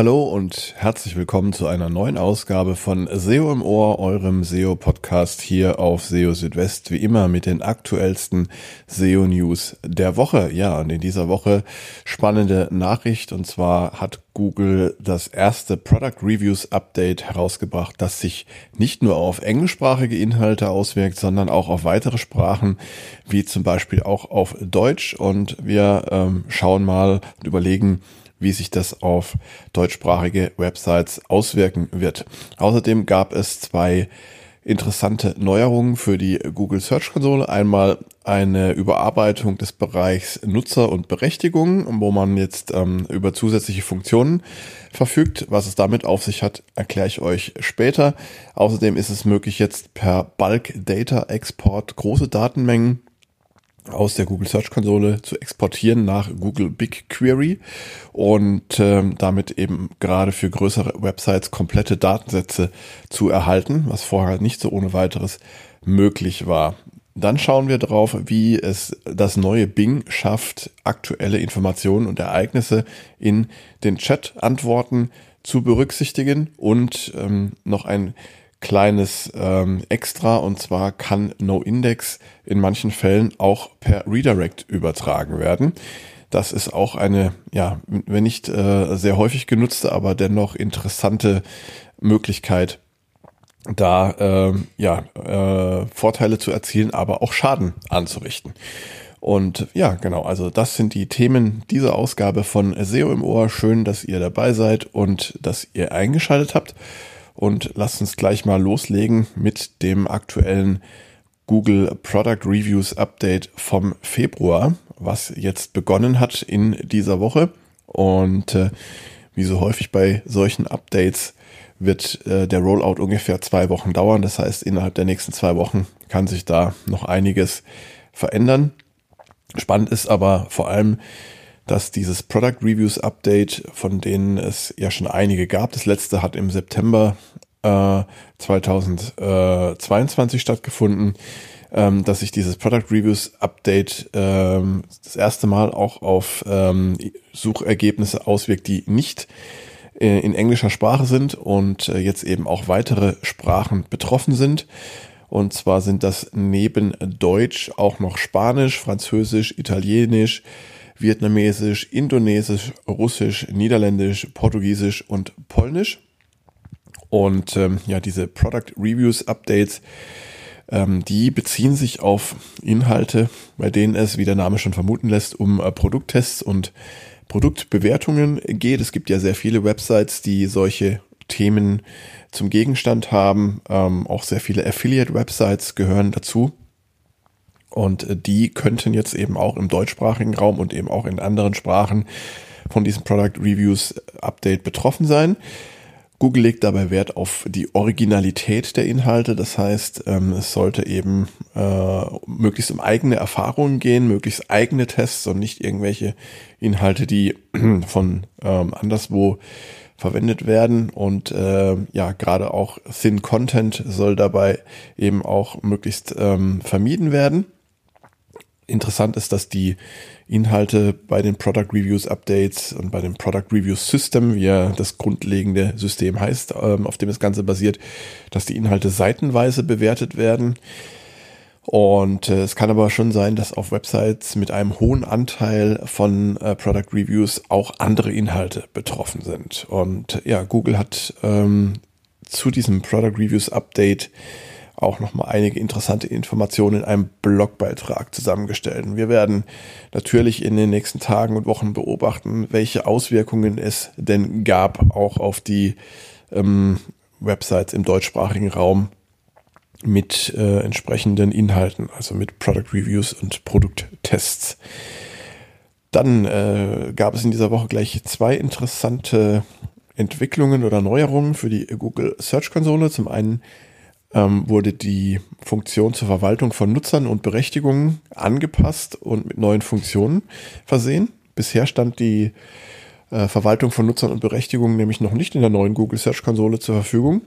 Hallo und herzlich willkommen zu einer neuen Ausgabe von SEO im Ohr, eurem SEO-Podcast hier auf SEO Südwest, wie immer mit den aktuellsten SEO-News der Woche. Ja, und in dieser Woche spannende Nachricht und zwar hat Google das erste Product Reviews Update herausgebracht, das sich nicht nur auf englischsprachige Inhalte auswirkt, sondern auch auf weitere Sprachen, wie zum Beispiel auch auf Deutsch. Und wir ähm, schauen mal und überlegen, wie sich das auf deutschsprachige Websites auswirken wird. Außerdem gab es zwei interessante Neuerungen für die Google Search Konsole. Einmal eine Überarbeitung des Bereichs Nutzer und Berechtigung, wo man jetzt ähm, über zusätzliche Funktionen verfügt. Was es damit auf sich hat, erkläre ich euch später. Außerdem ist es möglich, jetzt per Bulk Data Export große Datenmengen aus der Google Search Konsole zu exportieren nach Google BigQuery und ähm, damit eben gerade für größere Websites komplette Datensätze zu erhalten, was vorher nicht so ohne weiteres möglich war. Dann schauen wir drauf, wie es das neue Bing schafft, aktuelle Informationen und Ereignisse in den Chat-Antworten zu berücksichtigen und ähm, noch ein kleines ähm, Extra und zwar kann NoIndex in manchen Fällen auch per Redirect übertragen werden. Das ist auch eine, ja, wenn nicht äh, sehr häufig genutzte, aber dennoch interessante Möglichkeit, da äh, ja äh, Vorteile zu erzielen, aber auch Schaden anzurichten. Und ja, genau, also das sind die Themen dieser Ausgabe von SEO im Ohr. Schön, dass ihr dabei seid und dass ihr eingeschaltet habt. Und lasst uns gleich mal loslegen mit dem aktuellen Google Product Reviews Update vom Februar, was jetzt begonnen hat in dieser Woche. Und äh, wie so häufig bei solchen Updates wird äh, der Rollout ungefähr zwei Wochen dauern. Das heißt, innerhalb der nächsten zwei Wochen kann sich da noch einiges verändern. Spannend ist aber vor allem, dass dieses Product Reviews Update, von denen es ja schon einige gab, das letzte hat im September äh, 2022 stattgefunden, ähm, dass sich dieses Product Reviews Update ähm, das erste Mal auch auf ähm, Suchergebnisse auswirkt, die nicht äh, in englischer Sprache sind und äh, jetzt eben auch weitere Sprachen betroffen sind. Und zwar sind das neben Deutsch auch noch Spanisch, Französisch, Italienisch, Vietnamesisch, Indonesisch, Russisch, Niederländisch, Portugiesisch und Polnisch. Und ähm, ja, diese Product Reviews Updates, ähm, die beziehen sich auf Inhalte, bei denen es, wie der Name schon vermuten lässt, um äh, Produkttests und Produktbewertungen geht. Es gibt ja sehr viele Websites, die solche Themen zum Gegenstand haben. Ähm, auch sehr viele Affiliate-Websites gehören dazu. Und äh, die könnten jetzt eben auch im deutschsprachigen Raum und eben auch in anderen Sprachen von diesem Product Reviews Update betroffen sein. Google legt dabei Wert auf die Originalität der Inhalte. Das heißt, ähm, es sollte eben äh, möglichst um eigene Erfahrungen gehen, möglichst eigene Tests und nicht irgendwelche Inhalte, die von ähm, anderswo verwendet werden. Und äh, ja, gerade auch Thin Content soll dabei eben auch möglichst ähm, vermieden werden interessant ist, dass die Inhalte bei den Product Reviews Updates und bei dem Product Reviews System, wie ja das grundlegende System heißt, ähm, auf dem das Ganze basiert, dass die Inhalte seitenweise bewertet werden. Und äh, es kann aber schon sein, dass auf Websites mit einem hohen Anteil von äh, Product Reviews auch andere Inhalte betroffen sind. Und ja, Google hat ähm, zu diesem Product Reviews Update auch nochmal einige interessante Informationen in einem Blogbeitrag zusammengestellt. Wir werden natürlich in den nächsten Tagen und Wochen beobachten, welche Auswirkungen es denn gab, auch auf die ähm, Websites im deutschsprachigen Raum mit äh, entsprechenden Inhalten, also mit Product Reviews und Produkttests. Dann äh, gab es in dieser Woche gleich zwei interessante Entwicklungen oder Neuerungen für die Google Search Konsole. Zum einen ähm, wurde die Funktion zur Verwaltung von Nutzern und Berechtigungen angepasst und mit neuen Funktionen versehen. Bisher stand die äh, Verwaltung von Nutzern und Berechtigungen nämlich noch nicht in der neuen Google Search Konsole zur Verfügung.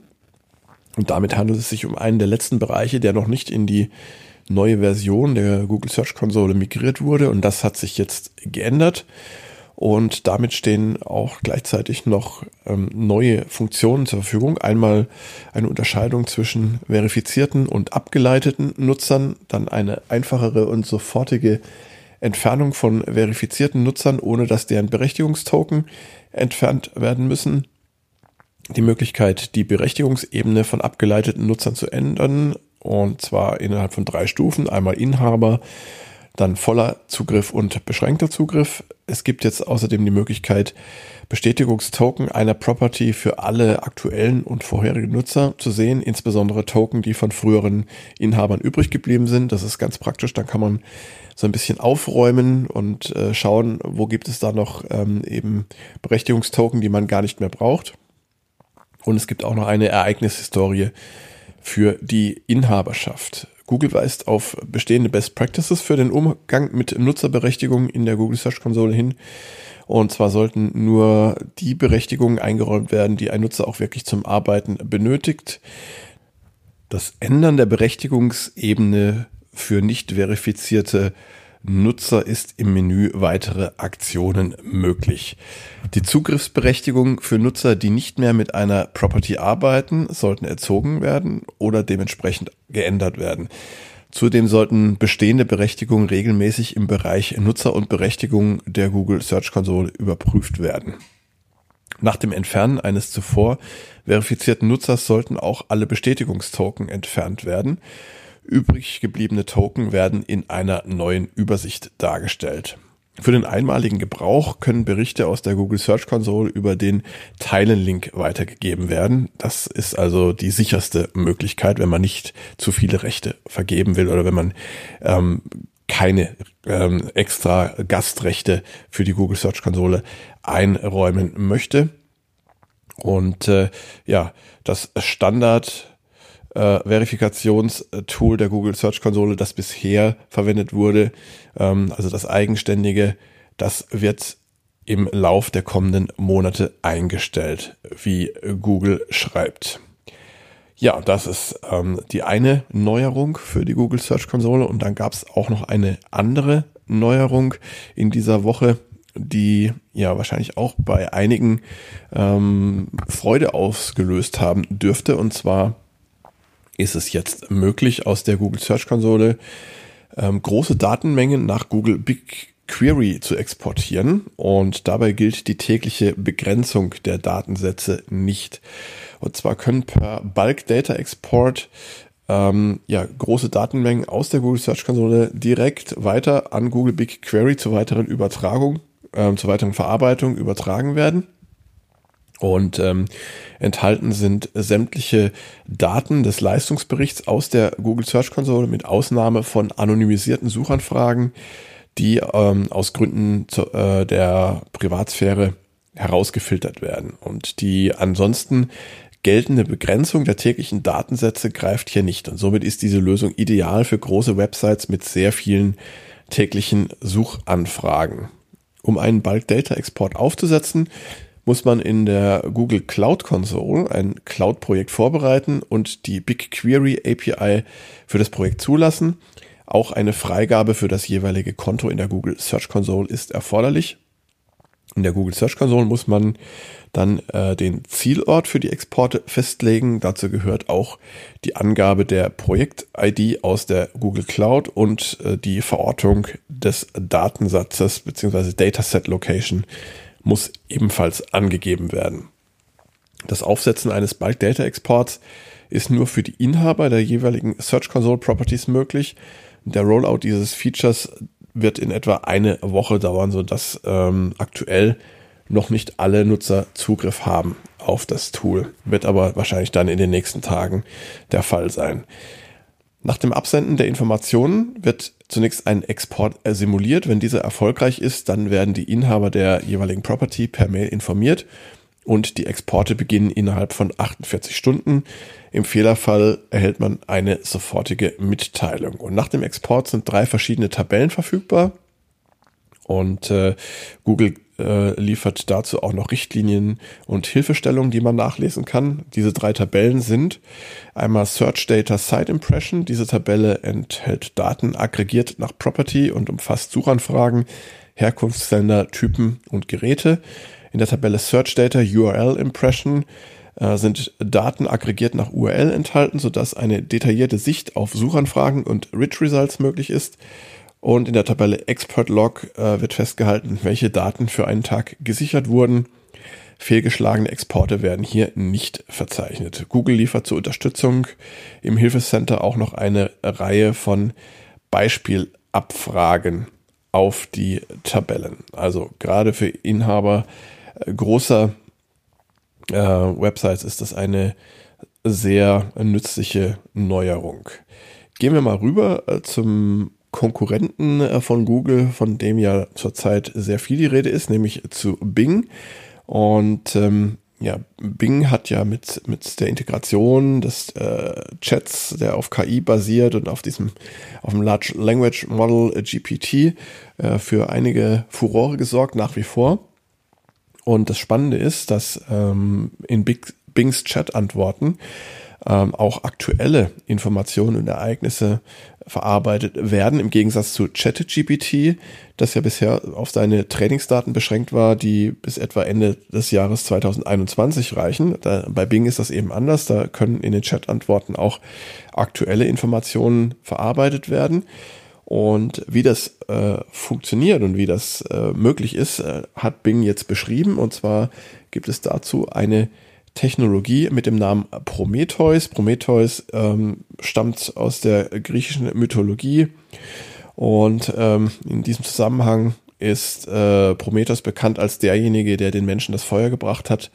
Und damit handelt es sich um einen der letzten Bereiche, der noch nicht in die neue Version der Google Search Konsole migriert wurde. Und das hat sich jetzt geändert. Und damit stehen auch gleichzeitig noch ähm, neue Funktionen zur Verfügung. Einmal eine Unterscheidung zwischen verifizierten und abgeleiteten Nutzern, dann eine einfachere und sofortige Entfernung von verifizierten Nutzern, ohne dass deren Berechtigungstoken entfernt werden müssen. Die Möglichkeit, die Berechtigungsebene von abgeleiteten Nutzern zu ändern, und zwar innerhalb von drei Stufen. Einmal Inhaber, dann voller Zugriff und beschränkter Zugriff. Es gibt jetzt außerdem die Möglichkeit, Bestätigungstoken einer Property für alle aktuellen und vorherigen Nutzer zu sehen, insbesondere Token, die von früheren Inhabern übrig geblieben sind. Das ist ganz praktisch. Dann kann man so ein bisschen aufräumen und äh, schauen, wo gibt es da noch ähm, eben Berechtigungstoken, die man gar nicht mehr braucht. Und es gibt auch noch eine Ereignishistorie für die Inhaberschaft. Google weist auf bestehende Best Practices für den Umgang mit Nutzerberechtigungen in der Google Search Konsole hin. Und zwar sollten nur die Berechtigungen eingeräumt werden, die ein Nutzer auch wirklich zum Arbeiten benötigt. Das Ändern der Berechtigungsebene für nicht verifizierte Nutzer ist im Menü weitere Aktionen möglich. Die Zugriffsberechtigung für Nutzer, die nicht mehr mit einer Property arbeiten, sollten erzogen werden oder dementsprechend geändert werden. Zudem sollten bestehende Berechtigungen regelmäßig im Bereich Nutzer und Berechtigung der Google Search Console überprüft werden. Nach dem Entfernen eines zuvor verifizierten Nutzers sollten auch alle Bestätigungstoken entfernt werden. Übrig gebliebene Token werden in einer neuen Übersicht dargestellt. Für den einmaligen Gebrauch können Berichte aus der Google Search Console über den Teilen-Link weitergegeben werden. Das ist also die sicherste Möglichkeit, wenn man nicht zu viele Rechte vergeben will oder wenn man ähm, keine ähm, extra Gastrechte für die Google Search Konsole einräumen möchte. Und äh, ja, das Standard äh, Verifikationstool der Google Search Konsole, das bisher verwendet wurde, ähm, also das eigenständige, das wird im Lauf der kommenden Monate eingestellt, wie Google schreibt. Ja, das ist ähm, die eine Neuerung für die Google Search Konsole und dann gab es auch noch eine andere Neuerung in dieser Woche, die ja wahrscheinlich auch bei einigen ähm, Freude ausgelöst haben dürfte. Und zwar ist es jetzt möglich, aus der Google Search Konsole ähm, große Datenmengen nach Google BigQuery zu exportieren. Und dabei gilt die tägliche Begrenzung der Datensätze nicht. Und zwar können per Bulk Data Export ähm, ja, große Datenmengen aus der Google Search Konsole direkt weiter an Google BigQuery zur weiteren Übertragung, äh, zur weiteren Verarbeitung übertragen werden. Und ähm, enthalten sind sämtliche Daten des Leistungsberichts aus der Google Search Console mit Ausnahme von anonymisierten Suchanfragen, die ähm, aus Gründen zu, äh, der Privatsphäre herausgefiltert werden. Und die ansonsten geltende Begrenzung der täglichen Datensätze greift hier nicht. Und somit ist diese Lösung ideal für große Websites mit sehr vielen täglichen Suchanfragen. Um einen Bulk Data Export aufzusetzen, muss man in der Google Cloud Console ein Cloud-Projekt vorbereiten und die BigQuery API für das Projekt zulassen. Auch eine Freigabe für das jeweilige Konto in der Google Search Console ist erforderlich. In der Google Search Console muss man dann äh, den Zielort für die Exporte festlegen. Dazu gehört auch die Angabe der Projekt-ID aus der Google Cloud und äh, die Verortung des Datensatzes bzw. Dataset Location muss ebenfalls angegeben werden. Das Aufsetzen eines Bulk Data Exports ist nur für die Inhaber der jeweiligen Search Console Properties möglich. Der Rollout dieses Features wird in etwa eine Woche dauern, sodass ähm, aktuell noch nicht alle Nutzer Zugriff haben auf das Tool. Wird aber wahrscheinlich dann in den nächsten Tagen der Fall sein. Nach dem Absenden der Informationen wird zunächst ein Export simuliert. Wenn dieser erfolgreich ist, dann werden die Inhaber der jeweiligen Property per Mail informiert und die Exporte beginnen innerhalb von 48 Stunden. Im Fehlerfall erhält man eine sofortige Mitteilung. Und nach dem Export sind drei verschiedene Tabellen verfügbar. Und äh, Google äh, liefert dazu auch noch Richtlinien und Hilfestellungen, die man nachlesen kann. Diese drei Tabellen sind einmal Search Data Site Impression. Diese Tabelle enthält Daten aggregiert nach Property und umfasst Suchanfragen, Herkunftsländer, Typen und Geräte. In der Tabelle Search Data URL Impression äh, sind Daten aggregiert nach URL enthalten, sodass eine detaillierte Sicht auf Suchanfragen und Rich Results möglich ist. Und in der Tabelle Expert Log äh, wird festgehalten, welche Daten für einen Tag gesichert wurden. Fehlgeschlagene Exporte werden hier nicht verzeichnet. Google liefert zur Unterstützung im Hilfecenter auch noch eine Reihe von Beispielabfragen auf die Tabellen. Also gerade für Inhaber äh, großer äh, Websites ist das eine sehr nützliche Neuerung. Gehen wir mal rüber äh, zum Konkurrenten äh, von Google, von dem ja zurzeit sehr viel die Rede ist, nämlich zu Bing. Und ähm, ja, Bing hat ja mit, mit der Integration des äh, Chats, der auf KI basiert und auf diesem, auf dem Large Language Model GPT, äh, für einige Furore gesorgt, nach wie vor. Und das Spannende ist, dass ähm, in Big, Bings Chat-Antworten ähm, auch aktuelle Informationen und Ereignisse verarbeitet werden, im Gegensatz zu ChatGPT, das ja bisher auf seine Trainingsdaten beschränkt war, die bis etwa Ende des Jahres 2021 reichen. Da, bei Bing ist das eben anders, da können in den Chat-Antworten auch aktuelle Informationen verarbeitet werden. Und wie das äh, funktioniert und wie das äh, möglich ist, äh, hat Bing jetzt beschrieben. Und zwar gibt es dazu eine Technologie mit dem Namen Prometheus. Prometheus ähm, stammt aus der griechischen Mythologie und ähm, in diesem Zusammenhang ist äh, Prometheus bekannt als derjenige, der den Menschen das Feuer gebracht hat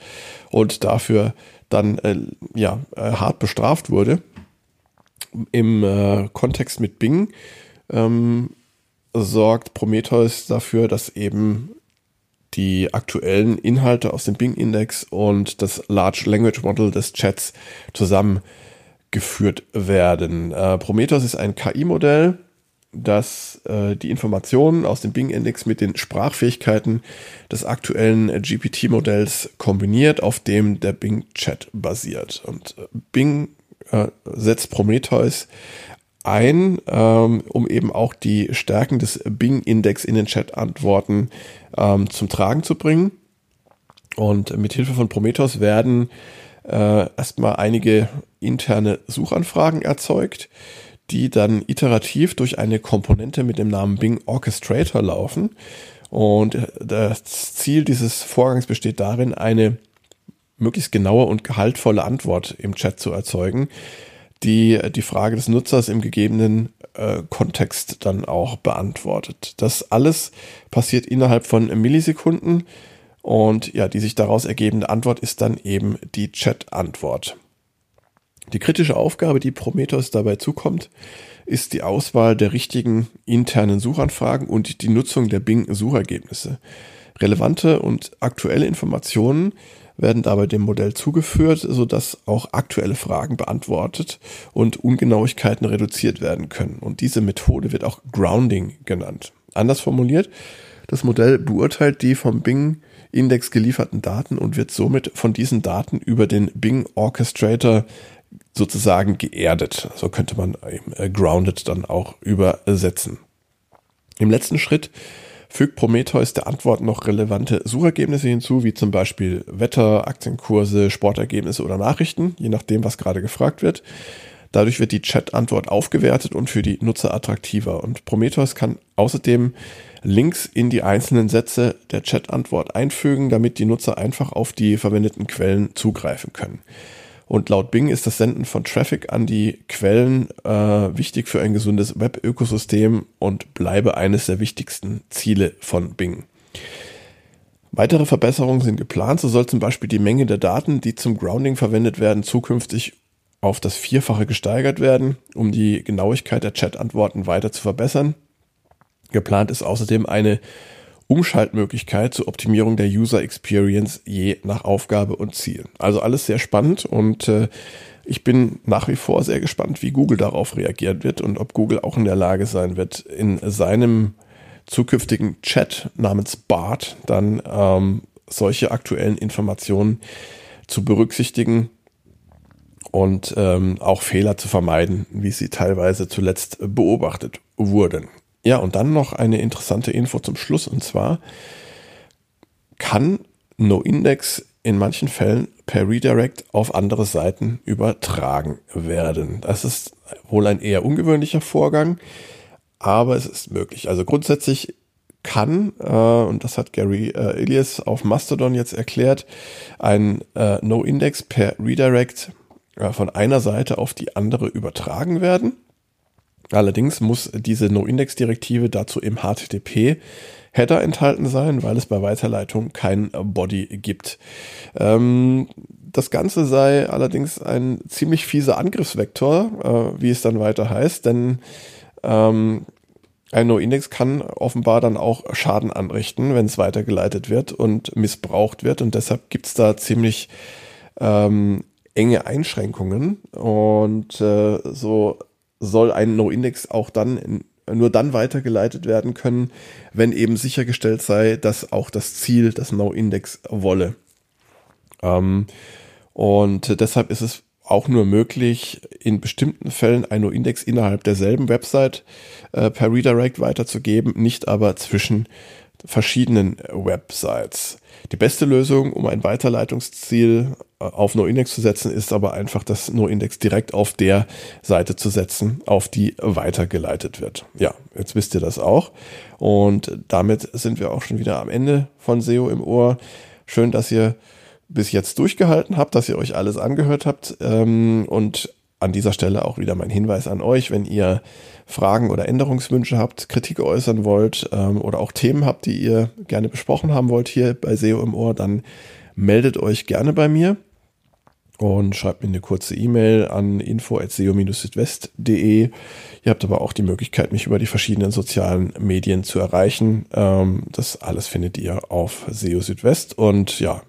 und dafür dann äh, ja äh, hart bestraft wurde. Im äh, Kontext mit Bing ähm, sorgt Prometheus dafür, dass eben die aktuellen Inhalte aus dem Bing-Index und das Large Language Model des Chats zusammengeführt werden. Äh, Prometheus ist ein KI-Modell, das äh, die Informationen aus dem Bing-Index mit den Sprachfähigkeiten des aktuellen GPT-Modells kombiniert, auf dem der Bing-Chat basiert. Und äh, Bing äh, setzt Prometheus ein, ähm, um eben auch die Stärken des Bing-Index in den Chat-Antworten ähm, zum Tragen zu bringen. Und mit Hilfe von Prometheus werden äh, erstmal einige interne Suchanfragen erzeugt, die dann iterativ durch eine Komponente mit dem Namen Bing Orchestrator laufen. Und das Ziel dieses Vorgangs besteht darin, eine möglichst genaue und gehaltvolle Antwort im Chat zu erzeugen, die die Frage des Nutzers im gegebenen äh, Kontext dann auch beantwortet. Das alles passiert innerhalb von Millisekunden und ja, die sich daraus ergebende Antwort ist dann eben die Chat-Antwort. Die kritische Aufgabe, die Prometheus dabei zukommt, ist die Auswahl der richtigen internen Suchanfragen und die Nutzung der Bing-Suchergebnisse. Relevante und aktuelle Informationen werden dabei dem Modell zugeführt, sodass auch aktuelle Fragen beantwortet und Ungenauigkeiten reduziert werden können. Und diese Methode wird auch Grounding genannt. Anders formuliert, das Modell beurteilt die vom Bing Index gelieferten Daten und wird somit von diesen Daten über den Bing Orchestrator sozusagen geerdet. So könnte man äh, grounded dann auch übersetzen. Im letzten Schritt fügt Prometheus der Antwort noch relevante Suchergebnisse hinzu, wie zum Beispiel Wetter, Aktienkurse, Sportergebnisse oder Nachrichten, je nachdem, was gerade gefragt wird. Dadurch wird die Chat-Antwort aufgewertet und für die Nutzer attraktiver. Und Prometheus kann außerdem Links in die einzelnen Sätze der Chat-Antwort einfügen, damit die Nutzer einfach auf die verwendeten Quellen zugreifen können. Und laut Bing ist das Senden von Traffic an die Quellen äh, wichtig für ein gesundes Web-Ökosystem und bleibe eines der wichtigsten Ziele von Bing. Weitere Verbesserungen sind geplant. So soll zum Beispiel die Menge der Daten, die zum Grounding verwendet werden, zukünftig auf das Vierfache gesteigert werden, um die Genauigkeit der Chat-Antworten weiter zu verbessern. Geplant ist außerdem eine Umschaltmöglichkeit zur Optimierung der User Experience je nach Aufgabe und Ziel. Also alles sehr spannend und äh, ich bin nach wie vor sehr gespannt, wie Google darauf reagieren wird und ob Google auch in der Lage sein wird, in seinem zukünftigen Chat namens BART dann ähm, solche aktuellen Informationen zu berücksichtigen und ähm, auch Fehler zu vermeiden, wie sie teilweise zuletzt beobachtet wurden. Ja, und dann noch eine interessante Info zum Schluss und zwar kann NoIndex in manchen Fällen per Redirect auf andere Seiten übertragen werden. Das ist wohl ein eher ungewöhnlicher Vorgang, aber es ist möglich. Also grundsätzlich kann, äh, und das hat Gary äh, Ilias auf Mastodon jetzt erklärt, ein äh, No-Index per Redirect äh, von einer Seite auf die andere übertragen werden. Allerdings muss diese No-Index-Direktive dazu im HTTP-Header enthalten sein, weil es bei Weiterleitung kein Body gibt. Ähm, das Ganze sei allerdings ein ziemlich fieser Angriffsvektor, äh, wie es dann weiter heißt, denn ähm, ein No-Index kann offenbar dann auch Schaden anrichten, wenn es weitergeleitet wird und missbraucht wird. Und deshalb gibt es da ziemlich ähm, enge Einschränkungen. Und äh, so soll ein No-Index auch dann in, nur dann weitergeleitet werden können, wenn eben sichergestellt sei, dass auch das Ziel das No-Index wolle. Ähm, und deshalb ist es auch nur möglich, in bestimmten Fällen ein No-Index innerhalb derselben Website äh, per Redirect weiterzugeben, nicht aber zwischen verschiedenen Websites. Die beste Lösung, um ein Weiterleitungsziel äh, auf NoIndex zu setzen, ist aber einfach das NoIndex direkt auf der Seite zu setzen, auf die weitergeleitet wird. Ja, jetzt wisst ihr das auch. Und damit sind wir auch schon wieder am Ende von SEO im Ohr. Schön, dass ihr bis jetzt durchgehalten habt, dass ihr euch alles angehört habt. Ähm, und an dieser Stelle auch wieder mein Hinweis an euch, wenn ihr Fragen oder Änderungswünsche habt, Kritik äußern wollt ähm, oder auch Themen habt, die ihr gerne besprochen haben wollt hier bei SEO im Ohr, dann meldet euch gerne bei mir und schreibt mir eine kurze E-Mail an info.seo-südwest.de. Ihr habt aber auch die Möglichkeit, mich über die verschiedenen sozialen Medien zu erreichen. Ähm, das alles findet ihr auf SEO Südwest. Und ja,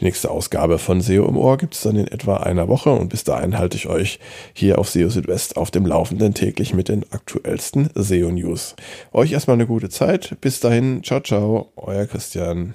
die nächste Ausgabe von SEO im Ohr gibt es dann in etwa einer Woche. Und bis dahin halte ich euch hier auf SEO Südwest auf dem Laufenden täglich mit den aktuellsten SEO News. Euch erstmal eine gute Zeit. Bis dahin, ciao, ciao, euer Christian.